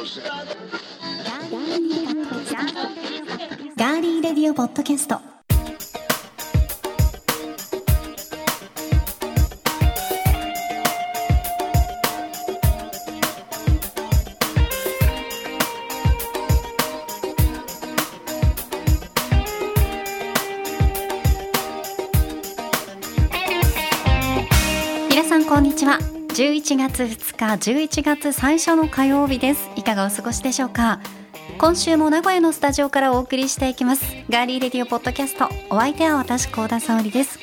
ガーリーレディオポッドキャスト。11月2日11月最初の火曜日です。いかがお過ごしでしょうか？今週も名古屋のスタジオからお送りしていきます。ガーリーレディオポッドキャスト。お相手は私高田沙織です。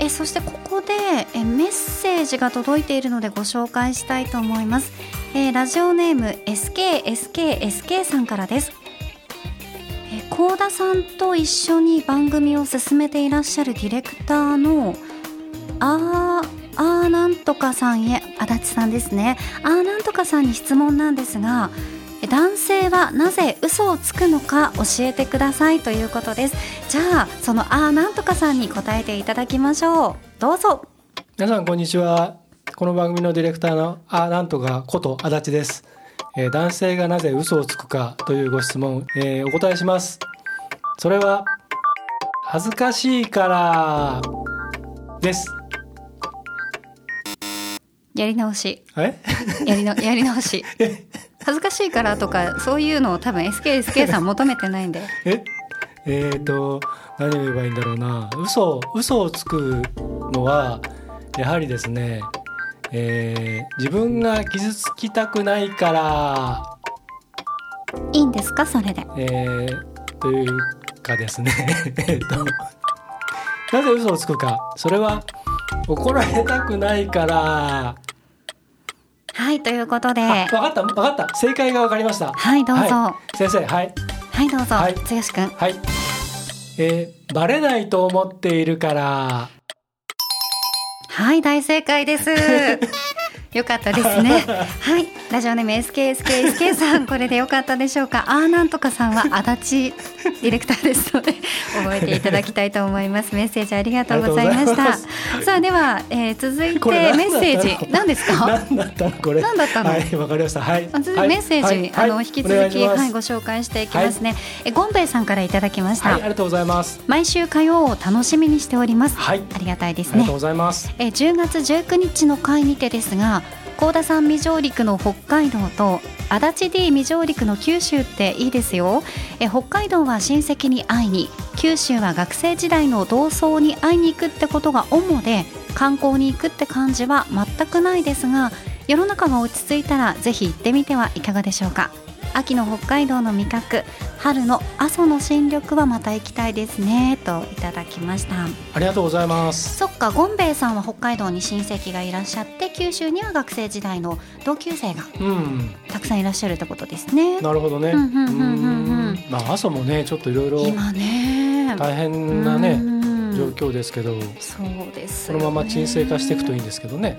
えそしてここでえメッセージが届いているのでご紹介したいと思います。えーラジオネーム SKSKSK さんからです。え高田さんと一緒に番組を進めていらっしゃるディレクターのあーあーなんとかさんへ。足立さんですね。あーなんとかさんに質問なんですが男性はなぜ嘘をつくのか教えてくださいということです。じゃあそのあーなんとかさんに答えていただきましょう。どうぞ。皆さんこんにちは。この番組のディレクターのあなんとかこと足立です、えー男性がなぜ嘘をつくかというご質問、えーお答えします。それは恥ずかしいからです。やり直し。え？やりのやり直し。恥ずかしいからとかそういうのを多分 SKSK さん求めてないんで。え？えー、と何を言えばいいんだろうな。嘘嘘をつくのはやはりですね、えー自分が傷つきたくないから。いいんですか？それで。えーというかですね。えっと なぜ嘘をつくか。それは怒られたくないから。はいということで。あ分かった分かった。正解が分かりました。はいどうぞ。は先生はい。はいどうぞ、はい。剛くんはい。えーバレないと思っているから。はい、大正解です。よかったですね。はい、ラジオネーム SKSKSK さん、これでよかったでしょうか？あーなんとかさんは足立ディレクターです。ので、覚えていただきたいと思います。メッセージありがとうございました。さあ、では、えー続いてメッセージ。何ですか？何だったの？これ。何だったの？はいわかりました。はい。あ続いてはい。メッセージ、はい。あのはい引き続き、はい、ご紹介していきますね。えゴンベイさんからいただきました。はいありがとうございます。毎週火曜を楽しみにしております。はい。ありがたいですね。ありがとう。ございます。えー10月19日の回にてですが高田さん未上陸の北海道と足立 D 未上陸の九州っていいですよ。え北海道は親戚に会いに九州は学生時代の同窓に会いに行くってことが主で観光に行くって感じは全くないですが世の中が落ち着いたらぜひ行ってみてはいかがでしょうか。秋の北海道の味覚春の阿蘇の新緑はまた行きたいですねといただきました。ありがとうございます。そっかゴンベイさんは北海道に親戚がいらっしゃって九州には学生時代の同級生がうん。たくさんいらっしゃるってことですね。なるほどね。うんうんうんうんうん。ん。まあ朝もねちょっといろいろ今ね。大変なねうん。状況ですけど、そうですね。のまま沈静化していくといいんですけどね。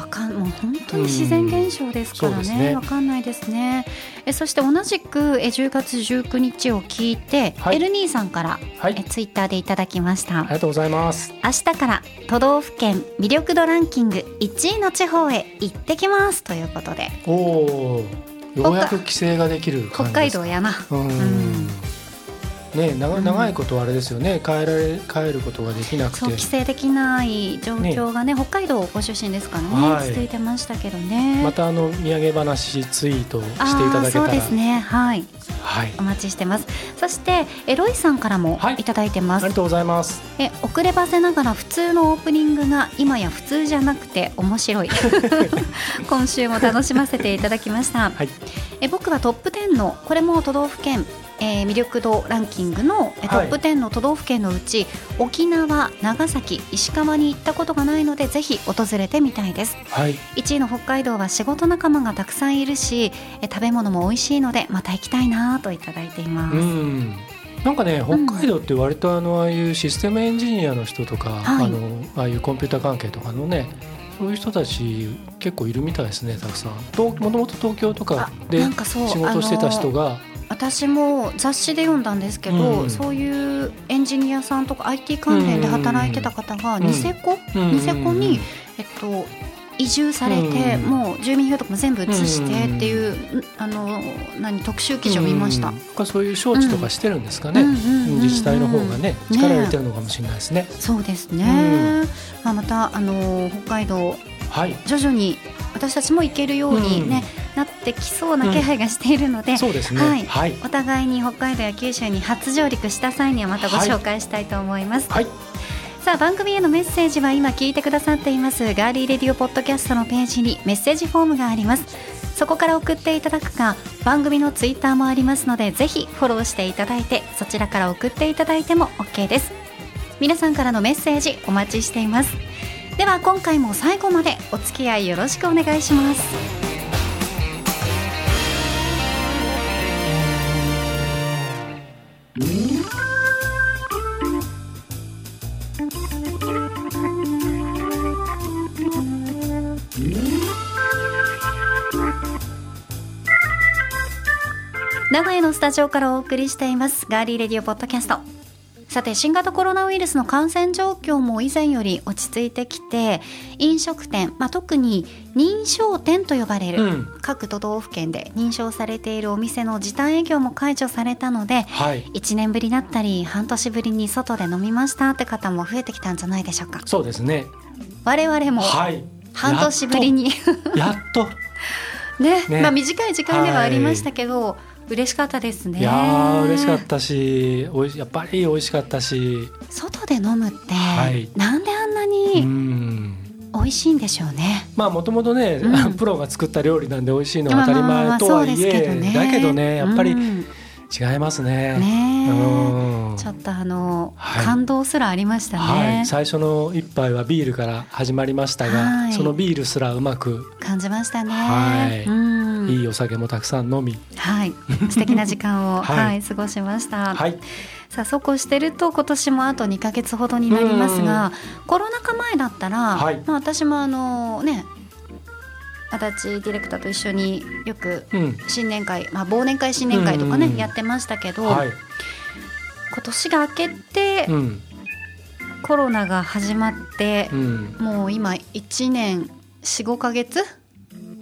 わかんもう本当に自然現象ですからね。ねわかんないですね。えそして同じくえ10月19日を聞いて、はいエルニーさんから、はいえツイッターでいただきました。ありがとうございます。明日から都道府県魅力度ランキング1位の地方へ行ってきますということでおお、ようやく規制ができる北。海道やな。うん。んね長うん。長いことあれですよね。帰られ帰ることができなくて。そう規。制できない状況がね北海道ご出身ですからね、はい。続いてましたけどね。またあの土産話ツイートしていただけたら、そうですね。はい。はい。お待ちしてます。そしてえロイさんからもはい。いただいてます、ありがとうございます。え遅ればせながら普通のオープニングが今や普通じゃなくて面白い。今週も楽しませていただきました、はい。え僕はトップ10のこれも都道府県えー魅力度ランキングのえトはい。ップ10の都道府県のうち、沖縄、長崎、石川に行ったことがないのでぜひ訪れてみたいです。はい。1位の北海道は仕事仲間がたくさんいるしえ食べ物も美味しいのでまた行きたいなといただいています、うん。なんかね北海道って割とあのああいうシステムエンジニアの人とか、はい。あのああいうコンピューター関係とかのねそういう人たち結構いるみたいですねたくさん。ともともと東京とかあで仕事してた人あのが私も雑誌で読んだんですけど、うん。そういうエンジニアさんとか IT 関連で働いてた方がうん。ニセコ、うん。ニセコに、えっと、移住されて、うん、もう住民票とかも全部移してっていう、うん、あの何特集記事を見ました、うん、そういう招致とかしてるんですかね、自治体の方がね力入れてるのかもしれないですね。ねそうですね、まあ、またあの北海道、はい、徐々に私たちも行けるようにね、なってきそうな気配がしているので、そうですね、はい、はい、お互いに北海道や九州に初上陸した際にはまたご紹介したいと思います。はい。さあ番組へのメッセージは今聞いてくださっています。ガーリーレディオポッドキャストのページにメッセージフォームがあります。そこから送っていただくか番組のツイッターもありますのでぜひフォローしていただいてそちらから送っていただいても OK です。皆さんからのメッセージお待ちしています。では今回も最後までお付き合いよろしくお願いします名古屋のスタジオからお送りしていますガーリーレディオポッドキャスト。さて新型コロナウイルスの感染状況も以前より落ち着いてきて飲食店、まあ、特に認証店と呼ばれる、うん、各都道府県で認証されているお店の時短営業も解除されたので、はい、1年ぶりだったり半年ぶりに外で飲みましたって方も増えてきたんじゃないでしょうか。そうですね。我々も半年ぶりに、はい、やっと。ね、ね、まあ、短い時間ではありましたけど、はい嬉しかったですね。いや嬉しかったしおいやっぱり美味しかったし。外で飲むって、はい、なんであんなに美味しいんでしょうね。まあもともとね、うん、プロが作った料理なんで美味しいのは当たり前とはいえ、ね、だけどねやっぱり、うん違いますね。ねちょっとあの、はい、感動すらありましたね、はい、最初の一杯はビールから始まりましたが、はい、そのビールすらうまく感じましたね。はい、うん、いいお酒もたくさん飲み、はい、素敵な時間を はい過ごしました。はい。さあそうこうしてると今年もあと2か月ほどになりますがコロナ禍前だったら、はい、まあ、私もあのね足立ディレクターと一緒によく新年会、うん、まあ、忘年会新年会とかね、うんうん、やってましたけど、はい、今年が明けて、うん、コロナが始まって、うん、もう今1年45か月？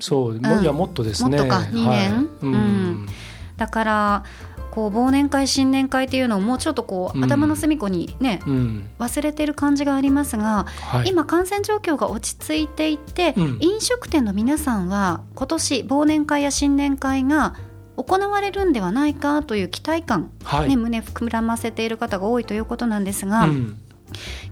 そうも,、いやもっとですね。もっとか2年、はい、うん。だからこう忘年会新年会っていうのをもうちょっとこう、うん、頭の隅っこにね、うん、忘れてる感じがありますが、はい、今感染状況が落ち着いていて、うん、飲食店の皆さんは今年忘年会や新年会が行われるんではないかという期待感、はい、ね、胸膨らませている方が多いということなんですが。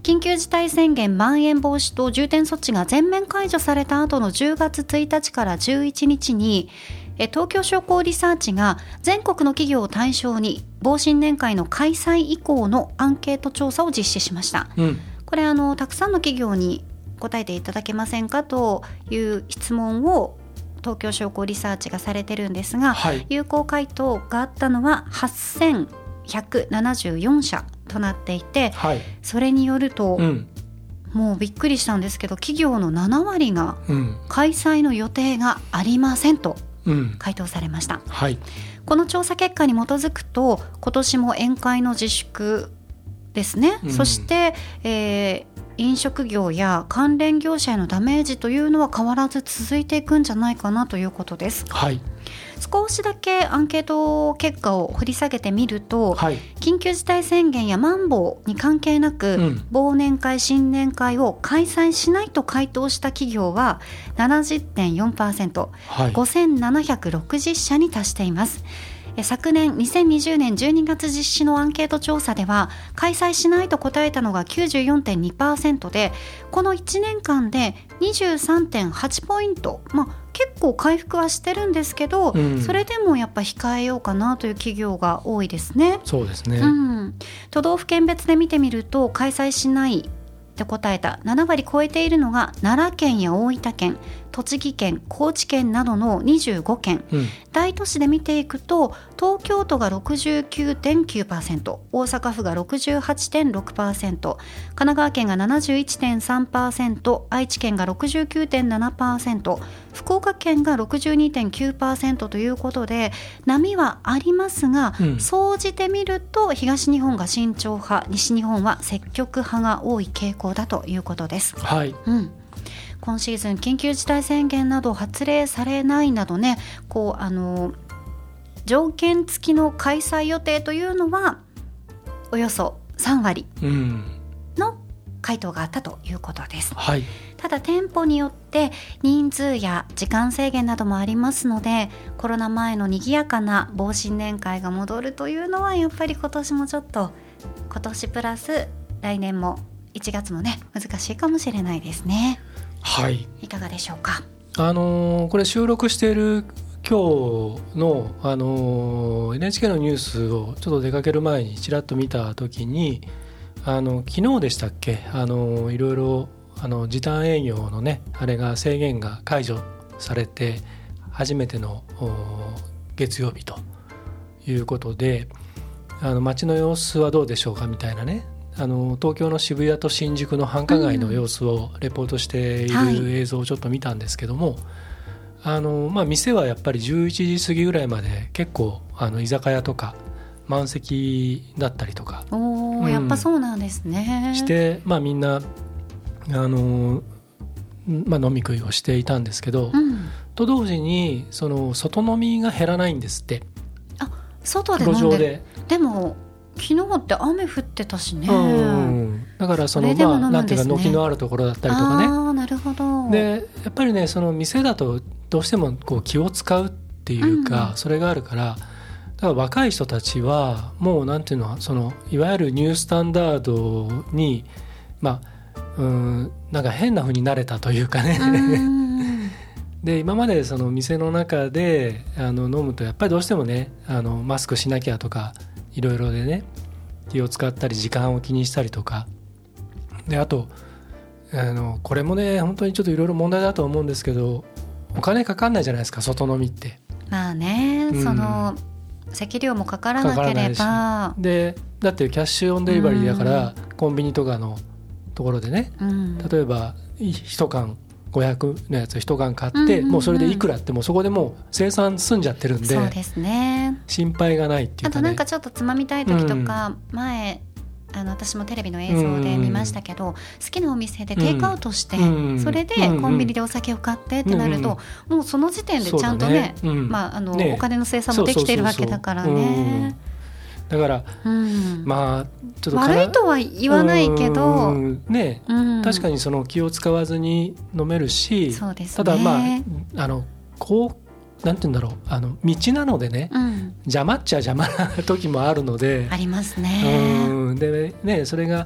緊急事態宣言まん延防止等重点措置が全面解除された後の10月1日から11日に東京商工リサーチが全国の企業を対象に防新年会の開催以降のアンケート調査を実施しました、うん、これあのたくさんの企業に答えていただけませんかという質問を東京商工リサーチがされてるんですが、はい、有効回答があったのは8174社となっていて、はい、それによると、うん、もうびっくりしたんですけど企業の7割が開催の予定がありませんと回答されました、うんはい、この調査結果に基づくと今年も宴会の自粛ですね、うん、そして、えー、飲食業や関連業者へのダメージというのは変わらず続いていくんじゃないかなということです。はい少しだけアンケート結果を掘り下げてみると、はい、緊急事態宣言やマンボウに関係なく、うん、忘年会新年会を開催しないと回答した企業は70.4%、はい、5760社に達しています。昨年2020年12月実施のアンケート調査では開催しないと答えたのが94.2%でこの1年間で23.8ポイント、まあ、結構回復はしてるんですけど、うん、それでもやっぱ控えようかなという企業が多いですね。そうですね、うん、都道府県別で見てみると開催しないって答えた7割超えているのが奈良県や大分県栃木県高知県などの25県、うん、大都市で見ていくと東京都が69.9%大阪府が68.6%神奈川県が71.3%愛知県が69.7%福岡県が62.9%ということで波はありますが、うん、総じてみると東日本が慎重派西日本は積極派が多い傾向だということです。はい、うん今シーズン緊急事態宣言など発令されないなどねこうあの条件付きの開催予定というのはおよそ3割の回答があったということです。はいただ店舗によって人数や時間制限などもありますのでコロナ前の賑やかな防新年会が戻るというのはやっぱり今年もちょっと今年プラス来年も1月もね難しいかもしれないですね。はい。いかがでしょうか？あのー、これ収録している今日の、あのー、NHK のニュースをちょっと出かける前にちらっと見た時にあの昨日でしたっけ？あのいろいろあの時短営業のねあれが制限が解除されて初めての月曜日ということであの街の様子はどうでしょうか？みたいなねあの東京の渋谷と新宿の繁華街の様子をレポートしている映像をちょっと見たんですけども、はい、あのまあ、店はやっぱり11時過ぎぐらいまで結構あの居酒屋とか満席だったりとかお、うん、やっぱそうなんですね。して、まあ、みんなあの、まあ、飲み食いをしていたんですけど、うん、と同時にその外飲みが減らないんですって。あ外で飲んでで。でも昨日って雨降ってたしね、うん、だからその、ね、まあなんていうか軒のあるところだったりとかね。あなるほど。でやっぱりねその店だとどうしてもこう気を使うっていうか、うん、それがあるからだから若い人たちはもうなんていうのそのいわゆるニュースタンダードにまあうんなんか変なふうになれたというかね。で今までその店の中であの飲むとやっぱりどうしてもねあのマスクしなきゃとかいろいろでね気を使ったり時間を気にしたりとか。であとあのこれもね本当にちょっといろいろ問題だと思うんですけどお金かかんないじゃないですか外飲みって。まあね、うん、その席料もかからなければ。でだってキャッシュオンデリバリーだから、うん、コンビニとかのところでね、うん、例えば1缶500のやつ1缶買って、もうそれでいくらってもうそこでもう生産済んじゃってるんでそうですね。心配がないっていうか、ね、あとなんかちょっとつまみたい時とか、うん、前あの私もテレビの映像で見ましたけど、うん、好きなお店でテイクアウトして、うん、それでコンビニでお酒を買ってってなると、うん、もうその時点でちゃんとね、ね、まああの、ね、お金の生産もできてるわけだからね。だから、うん、まあちょっと悪いとは言わないけど、ね、うん、確かにその気を使わずに飲めるし、ね、ただまああのこうなんて言うんだろうあの道なのでね、うん、邪魔っちゃ邪魔な時もあるのでありますね。うん。でねそれが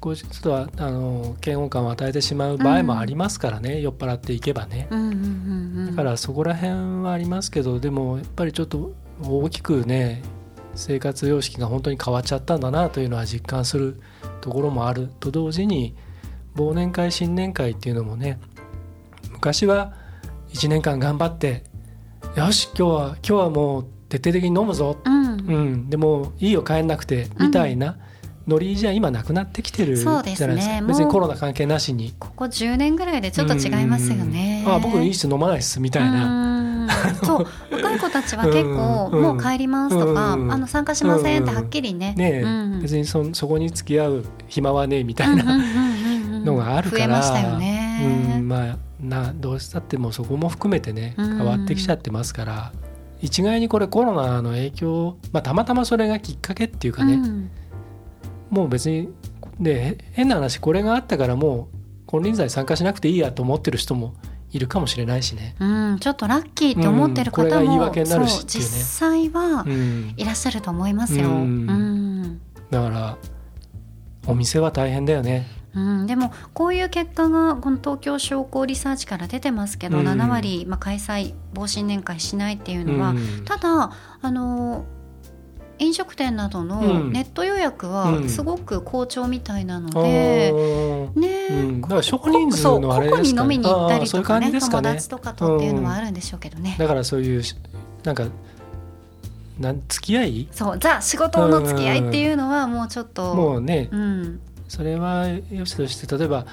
こうちょっとあの嫌悪感を与えてしまう場合もありますからね、うん、酔っ払っていけばね、だからそこら辺はありますけどでもやっぱりちょっと大きくね生活様式が本当に変わっちゃったんだなというのは実感するところもあると同時に忘年会新年会っていうのもね昔は1年間頑張ってよし今日は今日はもう徹底的に飲むぞ、うん、うん、でもいいよ帰んなくてみたいな、ノリじゃ今なくなってきてるじゃないですか、ね、別にコロナ関係なしに。ここ10年ぐらいでちょっと違いますよね、あ僕いいっす飲まないっすみたいなそう。若い子たちは結構、もう帰りますとか、あの参加しませんってはっきりね,、ね別にそそこに付き合う暇はねみたいな のがあるから、増えまね、うんまあなどうしたってもそこも含めてね変わってきちゃってますから、一概にこれコロナの影響、まあ、たまたまそれがきっかけっていうかね、もう別にで変な話これがあったからもう金輪際参加しなくていいやと思ってる人もいるかもしれないしね、うん、ちょっとラッキーって思ってる方も、うん、言い訳になるし、ね、実際はいらっしゃると思いますよ、うん、だからお店は大変だよね。うん、でもこういう結果がこの東京商工リサーチから出てますけど、うん、7割、まあ、開催防新年会しないっていうのは、うん、ただあの飲食店などのネット予約はすごく好調みたいなので、うん、ね、うん、だから少人数のあれですか、ね、に飲みに行ったりとかね、ね、友達とかとっていうのはあるんでしょうけどね、だからそういうなんかなん付き合い？そう。ザ仕事の付き合いっていうのはもうちょっと、もうね、うん、それはよしとして例えば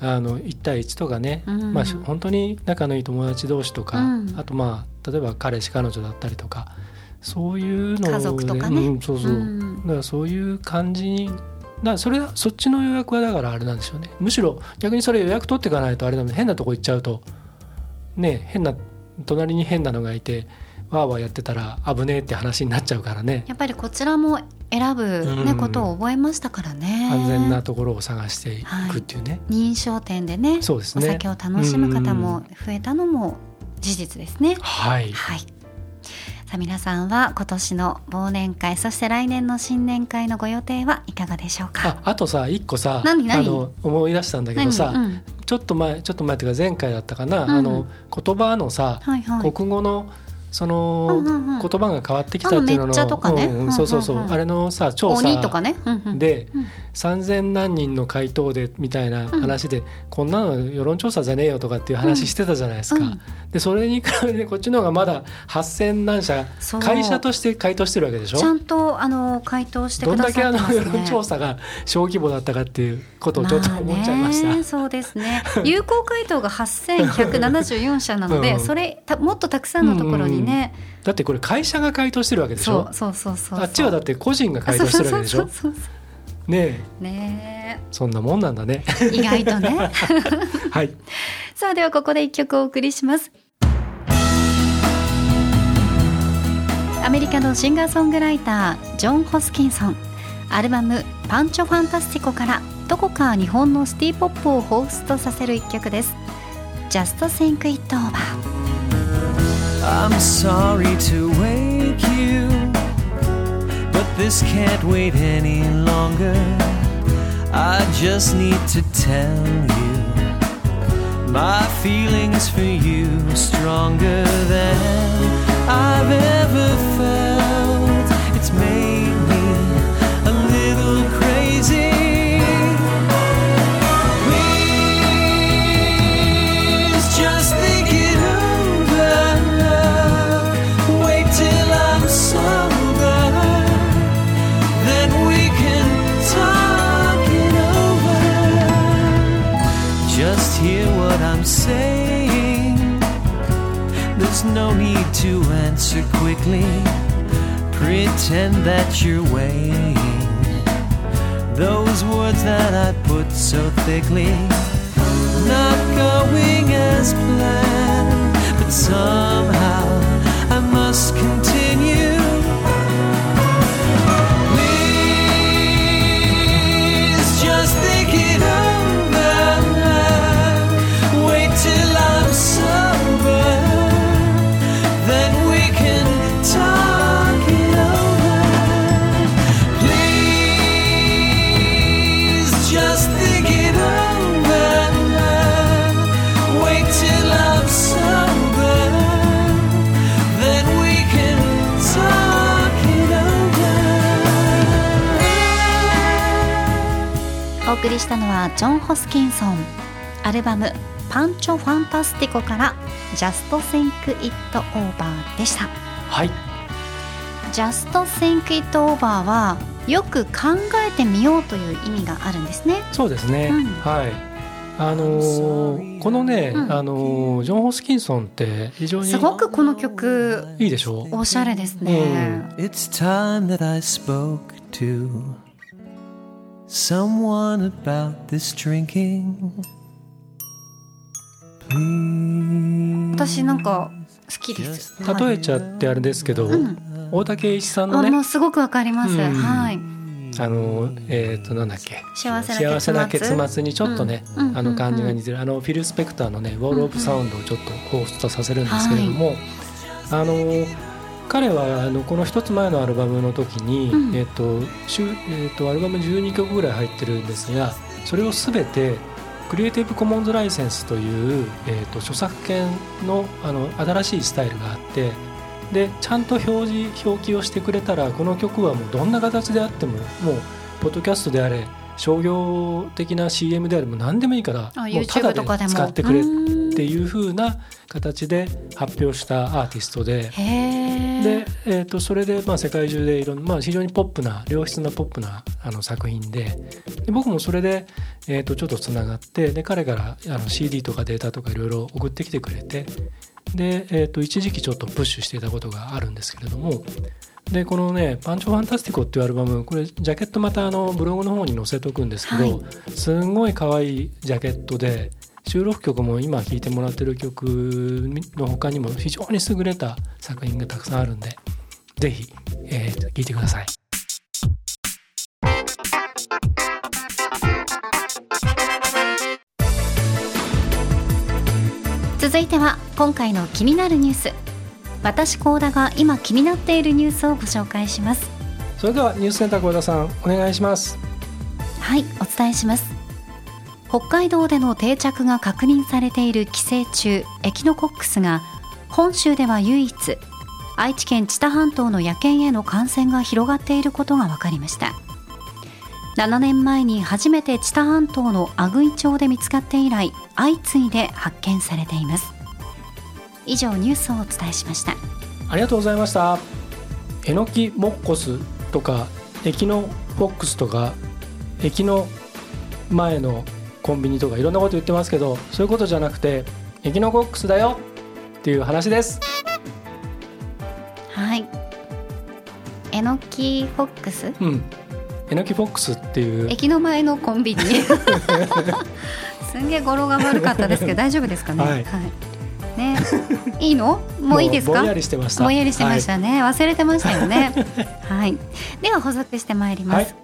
あの1対1とかね、うん、まあ、本当に仲のいい友達同士とか、うん、あとまあ例えば彼氏彼女だったりとかそういうの家族とかね、うん、そうそう、うん、だからそういう感じからそれそっちの予約はだからあれなんでしょうね。むしろ逆にそれ予約取っていかないとあれだもん変なとこ行っちゃうとね変な隣に変なのがいてわーわーやってたら危ねえって話になっちゃうからね。やっぱりこちらも選ぶ、ねうん。ことを覚えましたからね。安全なところを探していくっていうね、認証店でねそうですね。お酒を楽しむ方も増えたのも事実ですね。はい。はい。さあ皆さんは今年の忘年会そして来年の新年会のご予定はいかがでしょうか？ああとさ一個さ何何？あの思い出したんだけどさ、何？うん。ちょっと前ちょっと前っていうか前回だったかな、うん。あの言葉のさ、はいはい。国語のその、言葉が変わってきたっていうののそうそうそう、あれのさ調査で、うん。3,000何人の回答でみたいな話で、こんなの世論調査じゃねえよとかっていう話してたじゃないですか。うん。でそれに比べてこっちの方がまだ8,000何社会社として回答してるわけでしょ？ちゃんとあの回答してどんだけあ。の世論調査が小規模だったかっていうことをちょっと思っちゃいました。そうですね。有効回答が8174社なので、うん。それたもっとたくさんのところにね、だってこれ会社が回答してるわけでしょ？そうそうそうそう。あっちはだって個人が回答してるわけでしょ？そうそうそうねえ。ねそんなもんなんだね。え意外とね。はい。さあではここで一曲お送りします。アメリカのシンガーソングライタージョン・ホスキンソン。アルバム「パンチョ・ファンタスティコ」からどこか日本のシティ・ポップを彷彿とさせる一曲です。Just Think It Over I'm sorry to wake you, but this can't wait any longer. I just need to tell you my feelings for you stronger than I've ever felt. It's made There's no need to answer quickly. Pretend that you're weighing those words that I put so thickly. Not going as planned, but somehow I must continue. ジョン・ホスキンソン。アルバム「パンチョ・ファンタスティコ」から「Just Think It Over」でした。はい「Just Think It Over」はよく考えてみようという意味があるんですね。そうですね、うん。はい。あのーこのね、うん。あのージョン・ホスキンソンって非常にすごくこの曲いいでしょう。おしゃれですね、It's time someone about this drinking. Please. 私なんか好きです。例えちゃってあれですけど、ん。大竹栄一さんのあねもうすごくわかります、うん。はい。あのえっ、となんだっけ。幸せな結末。にちょっとね、うん。あの感じが似てる。あのフィル・スペクターのね「ウォール・オブ・サウンド」をちょっと彷彿とさせるんですけれども、あの彼はあのこの一つ前のアルバムの時に、うん。えっ、としゅえっ、とアルバム12曲ぐらい入ってるんですがそれを全てクリエイティブコモンズライセンスという、えー、と著作権のあの新しいスタイルがあってでちゃんと表示表記をしてくれたらこの曲はもうどんな形であってももうポッドキャストであれ商業的な CM であれも何でもいいからあもうただで使ってくれっうんていう風な形で発表したアーティストで。で、えー、とそれで、まあ、世界中でいろんな、まあ、非常にポップな良質なポップなあの作品でで僕もそれで、えー、とちょっとつながってで彼からあの CD とかデータとかいろいろ送ってきてくれてで、えー、と一時期ちょっとプッシュしていたことがあるんですけれどもでこのね「パンチョファンタスティコ」っていうアルバムこれジャケットまたあのブログの方に載せとくんですけど、はいすんごい可愛いジャケットで収録曲も今聴いてもらってる曲の他にも非常に優れた作品がたくさんあるんでぜひ、えー、聴いてください。続いては今回の気になるニュース私高田が今気になっているニュースをご紹介します。それではニュースセンター小田さんお願いします。はいお伝えします。北海道での定着が確認されている寄生虫エキノコックスが本州では唯一愛知県知多半島の野犬への感染が広がっていることが分かりました。7年前に初めて知多半島の阿久井町で見つかって以来相次いで発見されています以上ニュースをお伝えしました。ありがとうございました。エノキモッコスとかエキノフォックスとか駅の前のコンビニとかいろんなこと言ってますけどそういうことじゃなくてエキノコックスだよっていう話です。はい。えのきフォックス？うん。エノキフォックスっていう。駅の前のコンビニ。すんげえ語呂が悪かったですけど大丈夫ですかね？はいね。いいの？もういいですか？ぼんやりしてました。ぼんやりしてましたね、忘れてましたよね。はい。では補足してまいります、はい。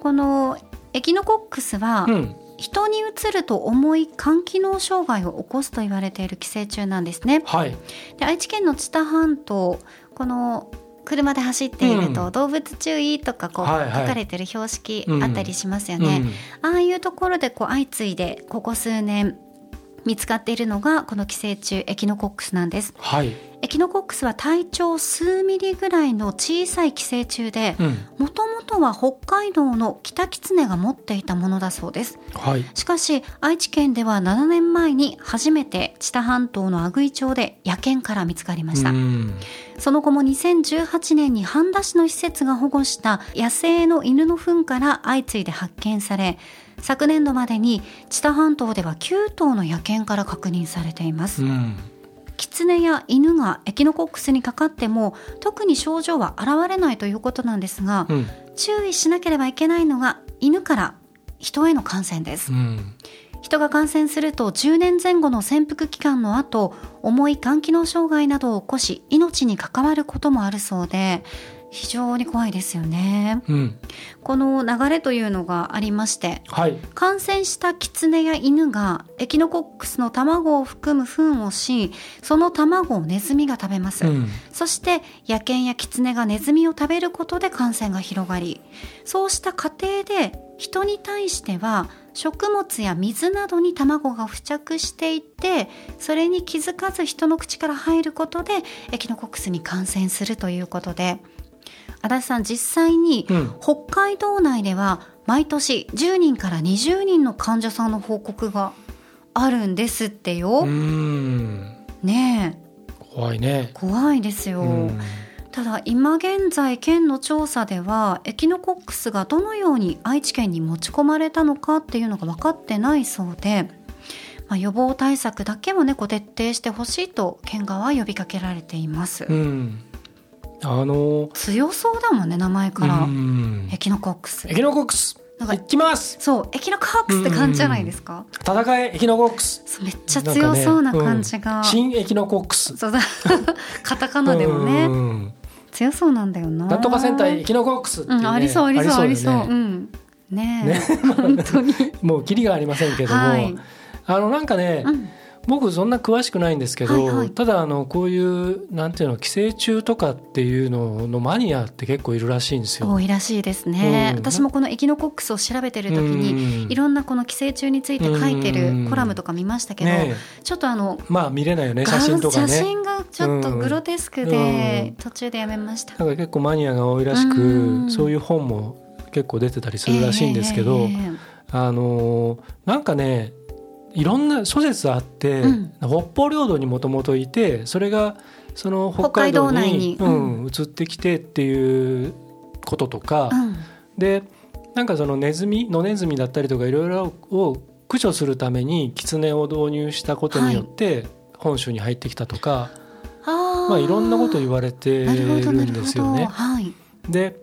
このエキノコックスは、はい。うん。人にうつると重い肝機能障害を起こすと言われている寄生虫なんですね。はい。で愛知県の知多半島この車で走っていると、うん。動物注意とかこう、はいはい。書かれてる標識うん。あったりしますよね、うん。ああいうところでこう相次いでここ数年見つかっているのがこの寄生虫エキノコックスなんですはい。エキノコックスは体長数ミリぐらいの小さい寄生虫でうん。もともとは北海道のキタキツネが持っていたものだそうですはい。しかし愛知県では7年前に初めて知多半島の阿久井町で野犬から見つかりました、うんその後も2018年に半田市の施設が保護した野生の犬の糞から相次いで発見され昨年度までに知多半島では9頭の野犬から確認されています、うん。キツネや犬がエキノコックスにかかっても特に症状は現れないということなんですが、うん。注意しなければいけないのが犬から人への感染ですうん。人が感染すると10年前後の潜伏期間の後重い肝機能障害などを起こし命に関わることもあるそうで非常に怖いですよねうん。この流れというのがありましてはい。感染したキツネや犬がエキノコックスの卵を含む糞をしその卵をネズミが食べます、うん。そして野犬やキツネがネズミを食べることで感染が広がりそうした過程で人に対しては食物や水などに卵が付着していてそれに気づかず人の口から入ることでエキノコックスに感染するということで足立さん実際にうん。北海道内では毎年10人から20人の患者さんの報告があるんですってよ。うん。ねえ怖いね。怖いですよ。うん。ただ今現在県の調査ではエキノコックスがどのように愛知県に持ち込まれたのかっていうのが分かってないそうで、まあ、予防対策だけをねこう徹底してほしいと県側は呼びかけられています、うん。あの。強そうだもんね名前から、うん。エキノコックス。エキノコックス。なんか行きます。そうエキノコックスって感じじゃないですか、戦えエキノコックス。めっちゃ強そうな感じが、ん新エキノコックス。そうだ。カタカナでもね、うん強そうなんだよな。なんとか戦隊エキノコックスね、うん、ありそうありそうありそうね。う。ん。ねえ。ね。本当に。もうキリがありませんけども、はい。あのなんかね、うん僕そんな詳しくないんですけど、はいはい。ただあのこういうなんていうの寄生虫とかっていうののマニアって結構いるらしいんですよ。多いらしいですね、うん。私もこのエキノコックスを調べてる時に、うん。いろんなこの寄生虫について書いてるコラムとか見ましたけど、ねちょっとあのえまあ見れないよね写真とかね。写真がちょっとグロテスクでうん。途中でやめました、なんか結構マニアが多いらしく、うん。そういう本も結構出てたりするらしいんですけど、ええ。あのーなんかねいろんな諸説あって、うん。北方領土にもともといてそれがその北海道にううんん、移ってきてっていうこととか、うん。でなんかそのネズミ野ネズミだったりとかいろいろを駆除するためにキツネを導入したことによって、本州に入ってきたとか、あー。まあ、いろんなこと言われてなるんですよね。はい。で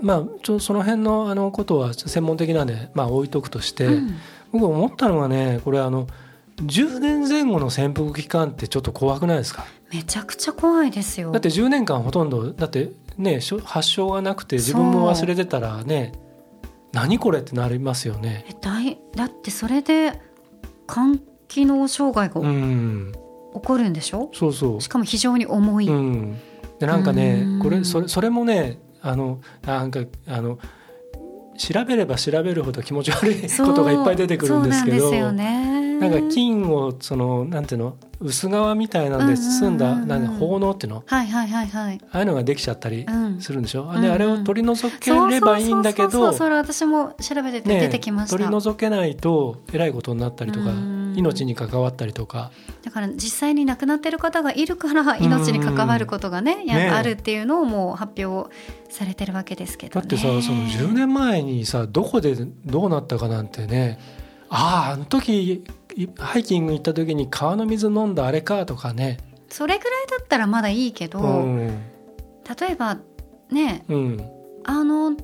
まあちょその辺のあのことは専門的なんで、まあ、置いとくとして、うん僕思ったのがねこれあの10年前後の潜伏期間ってちょっと怖くないですか？めちゃくちゃ怖いですよ。だって10年間ほとんどだってね発症がなくて自分も忘れてたらね何これってなりますよね。えだいだってそれで肝機能障害がうん。起こるんでしょ、そうそう。しかも非常に重い、うん、でなんかねうん。これそれそれもねあのなんかあの調べれば調べるほど気持ち悪いことがいっぱい出てくるんですけど。そうなんですよね。なんか菌をそのなんていうの薄皮みたいなんで包んだなんか奉納っていうの？はいはいはいはい。ああいうのができちゃったりうん。するんでしょ、うんうん。であれを取り除ければいいんだけそうそうどそうそれ私も調べてて出てきました、取り除けないとえらいことになったりとかうん命に関わったりとか。だから実際に亡くなってる方がいるから命に関わることがね,、やねあるっていうのをもう発表されてるわけですけどね。だってさその10年前にさどこでどうなったかなんてねあああの時いハイキング行った時に川の水飲んだあれかとかね。それぐらいだったらまだいいけど、うん。例えばねうん。あの道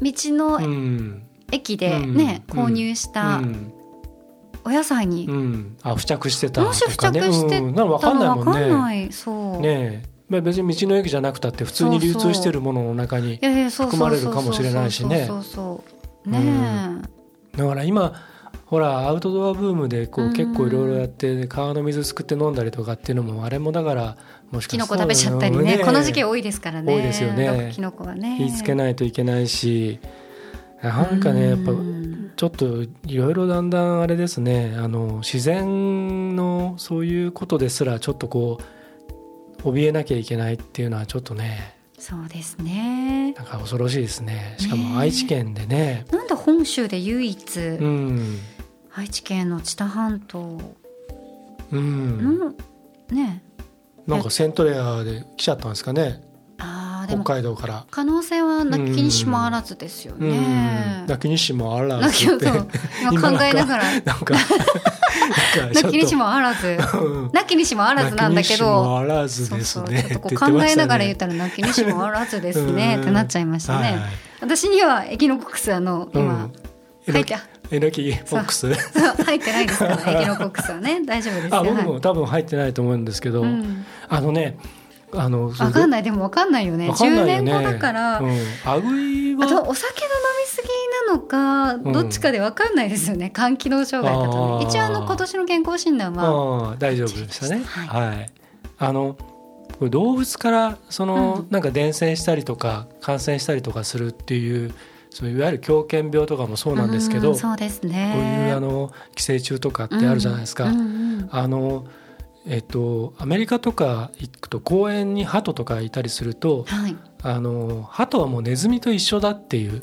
うのん。駅でうん。ね、うん。購入したうん。お野菜に、うん。あ付着してたともし付かね着してたの分かんないもんね。んないそう、ねえ。まあ別に道の駅じゃなくたって普通に流通してるものの中に含まれるかもしれないしね。そうそうねえ、だから今ほらアウトドアブームでこううん。結構いろいろやって川の水すくって飲んだりとかっていうのもあれもだからもしかキノコしたら食べちゃったりねこの時期多いですからね。多いですよね。毒キノコはね。気ぃつけないといけないしなんかねやっぱうんちょっといろいろだんだんあれですね。あの自然のそういうことですらちょっとこう怯えなきゃいけないっていうのはちょっとねそうですね。なんか恐ろしいですね。しかねも愛知県でね。なんで本州で唯一、うん愛知県の知多半島。うん。の、ね。なんかセントレアで来ちゃったんですかね。北あーでも海道から。可能性はなきにしもあらずですようん。ね。泣きにしもあらずって。今考えながら。なんかなんかちょっとなきにしもあらず。うん。なきにしもあらずなんだけ泣きにしもどあらずですね。そうちょっとこう考えながら言ったらなきにしもあらずですね。うん。ってなっちゃいましたね。私にはエキノコックスあの今、入ってえのきフォックス。入ってないですから エキノコックスはね。大丈夫ですよ。あ僕はい。も多分入ってないと思うんですけど、うん。あのねあのわかんいない。でもわかんないよね。わかんない10よね。年後だから、うん、あぐいあとはお酒の飲みすぎなのか、ん。どっちかでわかんないですよね。肝機能障害だとね。一応あの今年の健康診断は大丈夫でしたね。ははい、あの動物からその、うん。なんか伝染したりとか感染したりとかするっていうそういわゆる狂犬病とかもそうなんですけど、うんそうですねこういうあの寄生虫とかってあるじゃないですか。うんうんあのえっと、アメリカとか行くと公園に鳩とかいたりするとはいあの鳩はもうネズミと一緒だっていう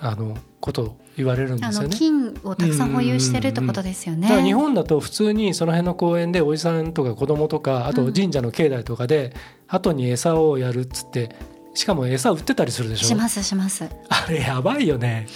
あのことを言われるんですよね。菌をたくさん保有してるってことですよね。だから日本だと普通にその辺の公園でおじさんとか子供とかあと神社の境内とかで鳩に餌をやるっつってしかも餌売ってたりするでしょ？しますします。あれやばいよね。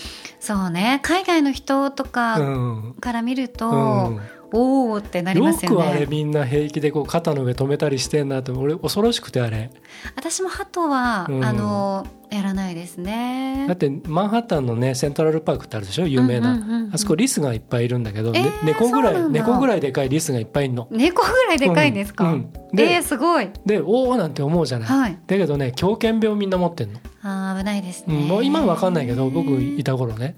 そうね海外の人とうかんから見ると、うんおおってなりますよよくあれね。みんな平気でこう肩の上止めたりしてんなって俺恐ろしくてあれ私も鳩は、うんあのやらないですね。だってマンハッタンのねセントラルパークってあるでしょ？有名な、あそこリスがいっぱいいるんだけど、ねえー猫ぐらい猫ぐらいでかいリスがいっぱいいるの。猫ぐらいでかいんですか？うんうんでえー、すごい。でおおなんて思うじゃない、はい。だけどね狂犬病みんな持ってんの、あー危ないですね。うん、もう今は分かんないけど僕いた頃ね。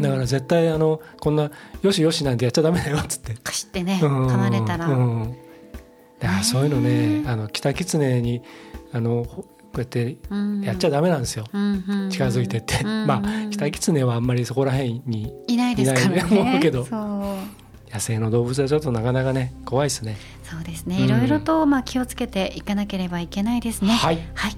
だから絶対あのこんなよしよしなんてやっちゃダメだよっつって。かしってね、うん。噛まれたら。うん。いやそういうのねあの北キツネにあのほこうやってやっちゃダメなんですよ、近近づいてって、うん。まあ北キツネはあんまりそこら辺にいないですからいないね思ね。うけど。そう。野生の動物はちょっとなかなかね怖いですねそうですね。うんいろいろとまあ気をつけていかなければいけないですね。はいはい。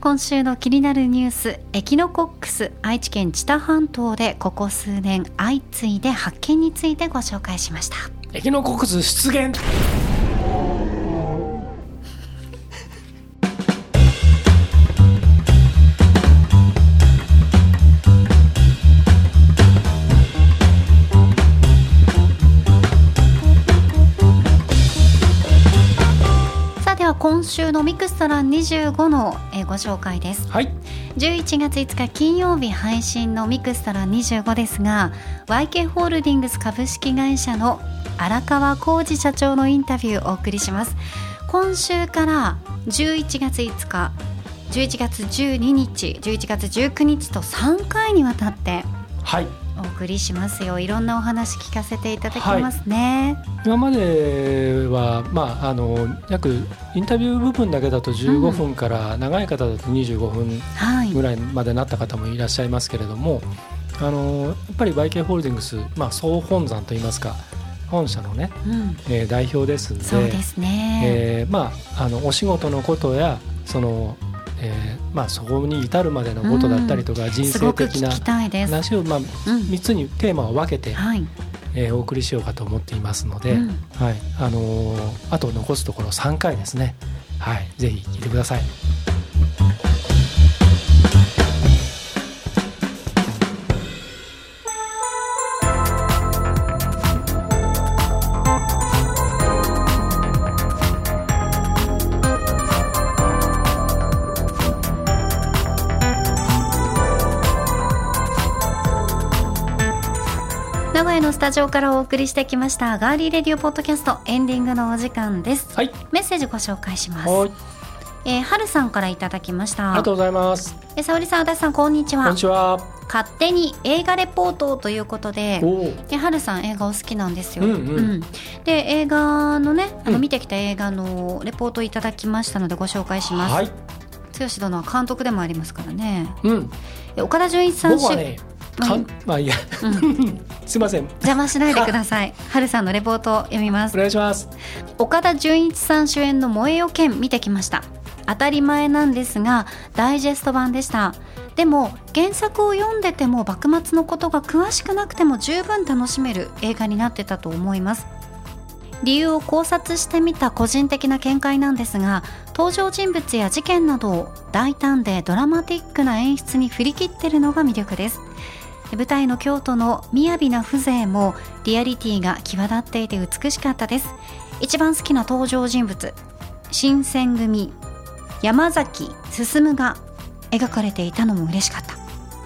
今週の気になるニュース、エキノコックス愛知県知多半島でここ数年相次いで発見についてご紹介しました。エキノコックス出現週のミクストラン25のえーご紹介です。はい。11月5日金曜日配信のミクストラン25ですが YK ホールディングス株式会社の荒川浩二社長のインタビューをお送りします。今週から11月5日11月12日11月19日と3回にわたってはいお送りしますよ。いろんなお話聞かせていただきますね、今までは、まあ、あの約インタビュー部分だけだと15分から長い方だと25分はい。ぐらいまでなった方もいらっしゃいますけれどもあのやっぱり YK ホールディングス、まあ、総本山といいますか本社のね、うん、えー代表ですんでそうですね、えーまあ、あのお仕事のことやその、えーまあ、そこに至るまでのことだったりとか、人すご生的な話を、まあ、うん。3つにテーマを分けて、はい、えーお送りしようかと思っていますので、うん。はい。あのーあと残すところ3回ですね、はい、ぜひ聞いてください。タジオからお送りしてきましたガーリーレディオポッドキャストエンディングのお時間です。はい、メッセージご紹介します。はい、えー、はるさんからいただきました。ありがとうございます。えー沙織さん足立さんこんにちは。こんにちは。勝手に映画レポートということでおお、ではるさん映画お好きなんですよ、うんうん。で映画のねあのうん。見てきた映画のレポートをいただきましたのでご紹介します、はい、剛殿は監督でもありますからね。うん、え岡田准一さん主僕はね、かん、まあいいや、すいません、邪魔しないでください。はるさんのレポートを読みます。お願いします。岡田准一さん主演の「燃えよ剣」見てきました。当たり前なんですがダイジェスト版でした。でも原作を読んでても幕末のことが詳しくなくても十分楽しめる映画になってたと思います。理由を考察してみた個人的な見解なんですが登場人物や事件などを大胆でドラマティックな演出に振り切ってるのが魅力です舞台の京都の雅な風情もリアリティが際立っていて美しかったです。一番好きな登場人物新選組山崎進が描かれていたのも嬉しかった。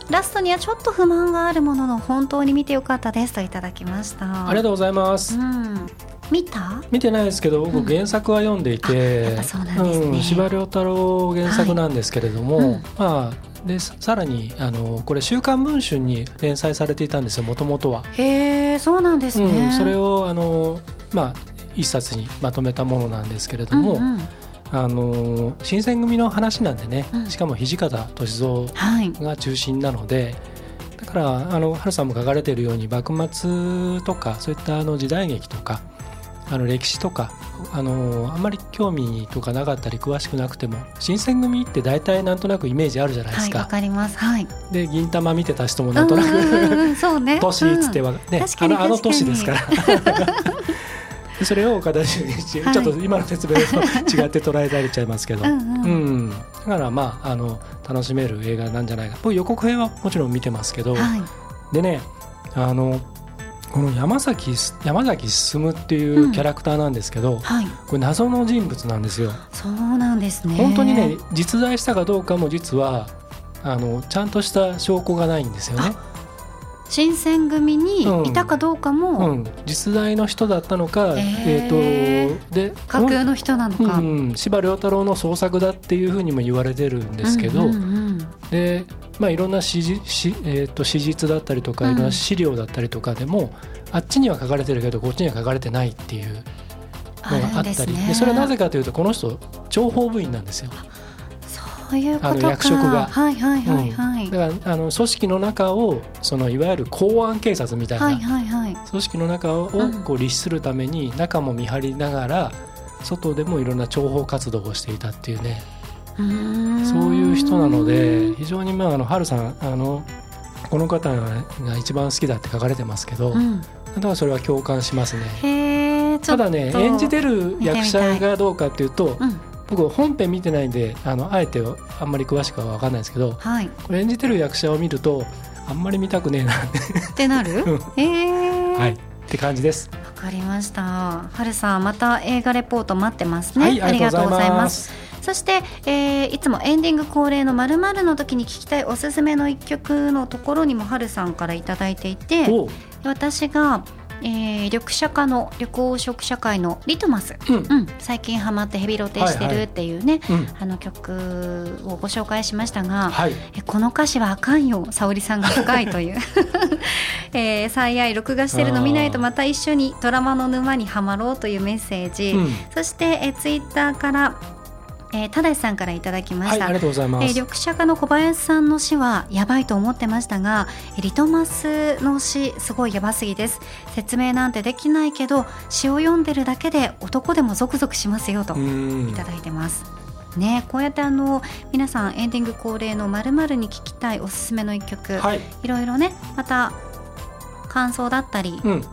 ラストにはちょっと不満があるものの本当に見てよかったですといただきました。ありがとうございます。うん。見た？見てないですけど、うん。僕原作は読んでいて、あやっぱそうなんですね。うん司馬遼太郎原作なんですけれども、はいうん。まあでささらにあのこれ週刊文春に連載されていたんですよもともとは。へえそうなんですね、うん、それをあのまあ一冊にまとめたものなんですけれども、うんうん。あの新選組の話なんでね、うん。しかも土方歳三はい。が中心なのでだからあの春さんも書かれているように幕末とかそういったあの時代劇とかあの歴史とかあのあんまり興味とかなかったり詳しくなくても新選組って大体なんとなくイメージあるじゃないではいわすか。かります。はい。で銀玉見てた人もなんとなくうんそうね。年っつっては、ねあのあの年ですから。でそれを岡田准一、はい。ちょっと今の説明と違って捉えられちゃいますけど、うんううんん、だからまああの楽しめる映画なんじゃないか。僕予告編はもちろん見てますけど、はい。でねあのこの山崎山崎進っていうキャラクターなんですけど、はい。これ謎の人物なんですよ。そうなんですね。本当にね実在したかどうかも実はあのちゃんとした証拠がないんですよね。新選組にいたかどうかうもん、実在の人だったのか、ええーとで架空の人なのか、うん、司馬遼太郎の創作だっていうふうにも言われてるんですけど、うんうんうん。でまあ、いろんな史実史,、えー、と史実だったりとかうん。いろんな資料だったりとかでも、あっちには書かれてるけどこっちには書かれてないっていうのがああったり。でそれはなぜかというとこの人諜報部員なんですよ。そういうことあのか役職が。はいはいはいはい、うん。だからあの組織の中をそのいわゆる公安警察みたいな、はいはいはい。組織の中をうん。こう律するために中も見張りながら外でもいろんな諜報活動をしていたっていうねそういう人なので非常にまああの春さんあのこの方が一番好きだって書かれてますけど、うん、だからそれは共感しますね。ただね演じてる役者がどうかっていうとうん。僕本編見てないんであのあえてあんまり詳しくは分かんないですけどはい。これ演じてる役者を見るとあんまり見たくねえなって。ってなる？うん。ええはい。って感じです。わかりました。はるさんまた映画レポート待ってますね、はいありがとうございます。すそして、えーいつもエンディング恒例のまるの時に聴きたいおすすめの一曲のところにもはるさんからいただいていて私が、えー緑茶科の緑黄色社会のリトマス、うん。うん、最近ハマってヘビロテしてはいはいるっていうね、うん。あの曲をご紹介しましたが、はい。えこの歌詞はあかんよ沙織さんが深いという、えー最愛録画してるの見ないとまた一緒にドラマの沼にはまろうというメッセージ、うん。そして、えーツイッターから、えー、ただしさんからいただきました、はいありがとうございます、えー緑茶家の小林さんの詩はやばいと思ってましたがえーリトマスの詩すごいやばすぎです。説明なんてできないけど詩を読んでるだけで男でもゾクゾクしますよとうん。いただいてます。ね、こうやってあの皆さんエンディング恒例のまるに聞きたいおすすめの一曲、はい。いろいろねまた感想だったり、うん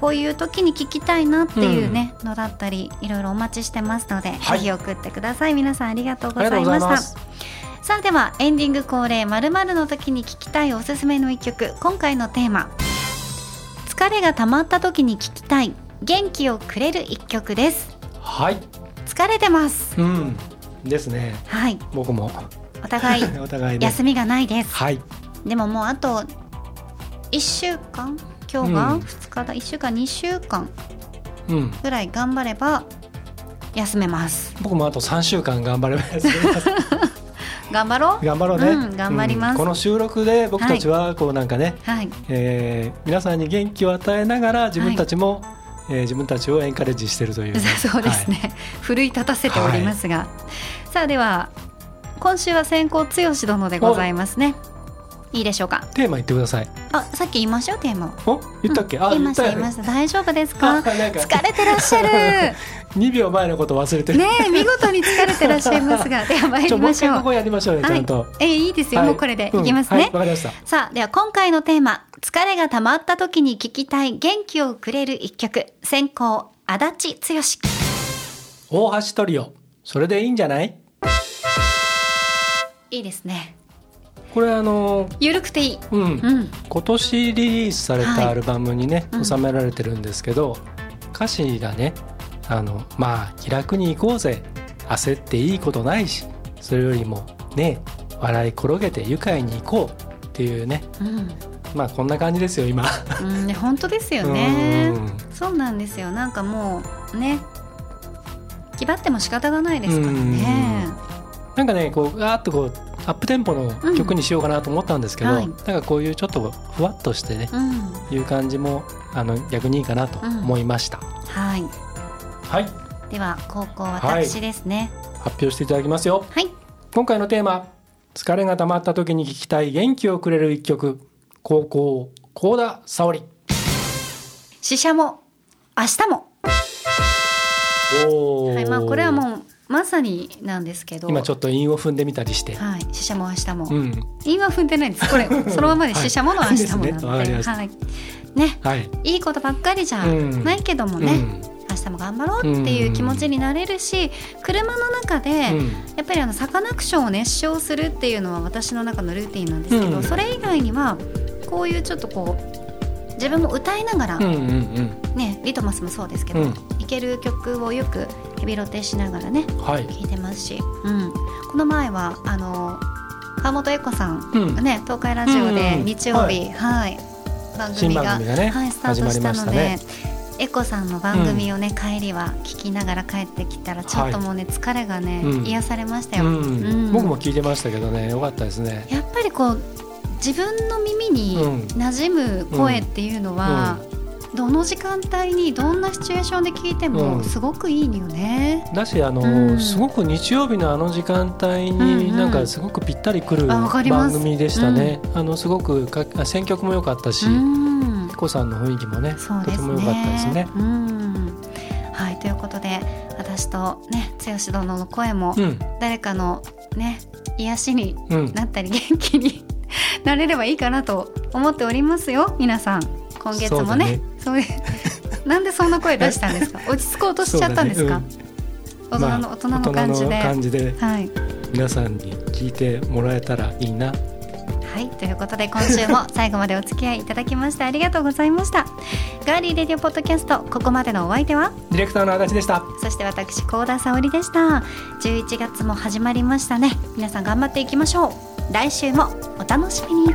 こういう時に聞きたいなっていうね、のだったりいろいろお待ちしてますので、はい。ぜひ送ってください。皆さんありがとうございました。さあではエンディング恒例まるの時に聞きたいおすすめの一曲。今回のテーマ。疲れが溜まった時に聞きたい元気をくれる一曲です。はい。疲れてます。うん。ですね。はい。僕も。お互い お互いね休みがないです。はい。でももうあと1週間今日がうん。2日だ、1週間2週間うん。ぐらい頑張れば休めます。僕もあと3週間頑張れば休みます。頑張ろう。頑張ろうね、うん頑張ります。うん。この収録で僕たちはこうなんかね、はい。えー皆さんに元気を与えながら自分たちも、えー自分たちをエンカレッジしてるというね、そうですね、奮い立たせておりますが、さあでは今週は先行剛殿でございますねいいでしょうか？テーマ言ってください。あさっき言いましょうテーマを。お？言ったっけ、あ言いましたよ言いました。大丈夫ですか？疲れてらっしゃる。2秒前のこと忘れてる、ねえ見事に疲れてらっしゃいますが では参りましょう。ここやりましょうよ、ちゃんと。えいいですよ、はい。もうこれでうん。いきますね、はいわかりました。さあでは今回のテーマ疲れが溜まった時に聞きたい元気をくれる一曲。先行足立剛。大橋トリオ。それでいいんじゃない？いいですねこれあのゆるくていい。うん、うん。今年リリースされはい。たアルバムにね、うん。収められてるんですけど歌詞がねあのまあ気楽に行こうぜ。焦っていいことないしそれよりもね笑い転げて愉快に行こうっていうね。うん、まあこんな感じですよ今。うん。ね本当ですよね。うん。そうなんですよ。なんかもうね気張っても仕方がないですからね。なんかねこうガーッとこうアップテンポの曲にしようかなと思ったんですけど、うんはい。なんかこういうちょっとふわっとしてね、うん。いう感じもあの逆にいいかなと思いました。はい。はい。では高校私ですね。発表していただきますよ。はい。今回のテーマ疲れが溜まった時に聞きたい元気をくれる一曲。高校高田沙織。死者も明日も。おー。はいまあこれはもうまさになんですけど今ちょっと韻を踏んでみたりして、はい死者も明日も、うん。韻は踏んでないんです。これ そのままで死者もの明日もはいな わかりました。のではい。ね。はい、いいことばっかりじゃうん。ないけどもね、明日も頑張ろうっていう気持ちになれるし、車の中で、うん。うんやっぱりあのサカナクションを熱唱するっていうのは私の中のルーティンなんですけど、うん。それ以外にはこういうちょっとこう自分も歌いながら、うんうんうん。ねリトマスもそうですけど、うん。いける曲をよくヘビロテしながらねはい。聴いてますし、うん、この前はあの川本恵子さんうん。がね、東海ラジオでうん日曜日、はい。番組新がねはい、スタートしたのでね。エコさんの番組をね、帰りは聞きながら帰ってきたらちょっともうね、疲れがね、うん。癒されましたよ、うん。うん。僕も聞いてましたけどねよかったですね。やっぱりこう自分の耳にうん。馴染む声っていうのは、どの時間帯にどんなシチュエーションで聞いてうん。もすごくいいよね。だしあの、うん。すごく日曜日のあの時間帯うんうん。になんかすごくぴったりくる番組でしたね、あのすごくかあ選曲も良かったし、うん。コさんの雰囲気もねそうですとても良かったですね。うん。はいということで私とね剛殿の声もうん。誰かのね癒しにうん。なったり元気に なれればいいかなと思っておりますよ皆さん。今月もねそういうなんでそんな声出したんですか？落ち着こうとしちゃったんですか、大人の、まあ大人の感じで。感じではい。皆さんに聞いてもらえたらいいな。はい。ということで今週も最後までお付き合いいただきましてありがとうございました。ガーリーレディオポッドキャストここまでのお相手は？ディレクターの足立でした。そして私高田沙織でした。11月も始まりましたね。皆さん頑張っていきましょう。来週もお楽しみに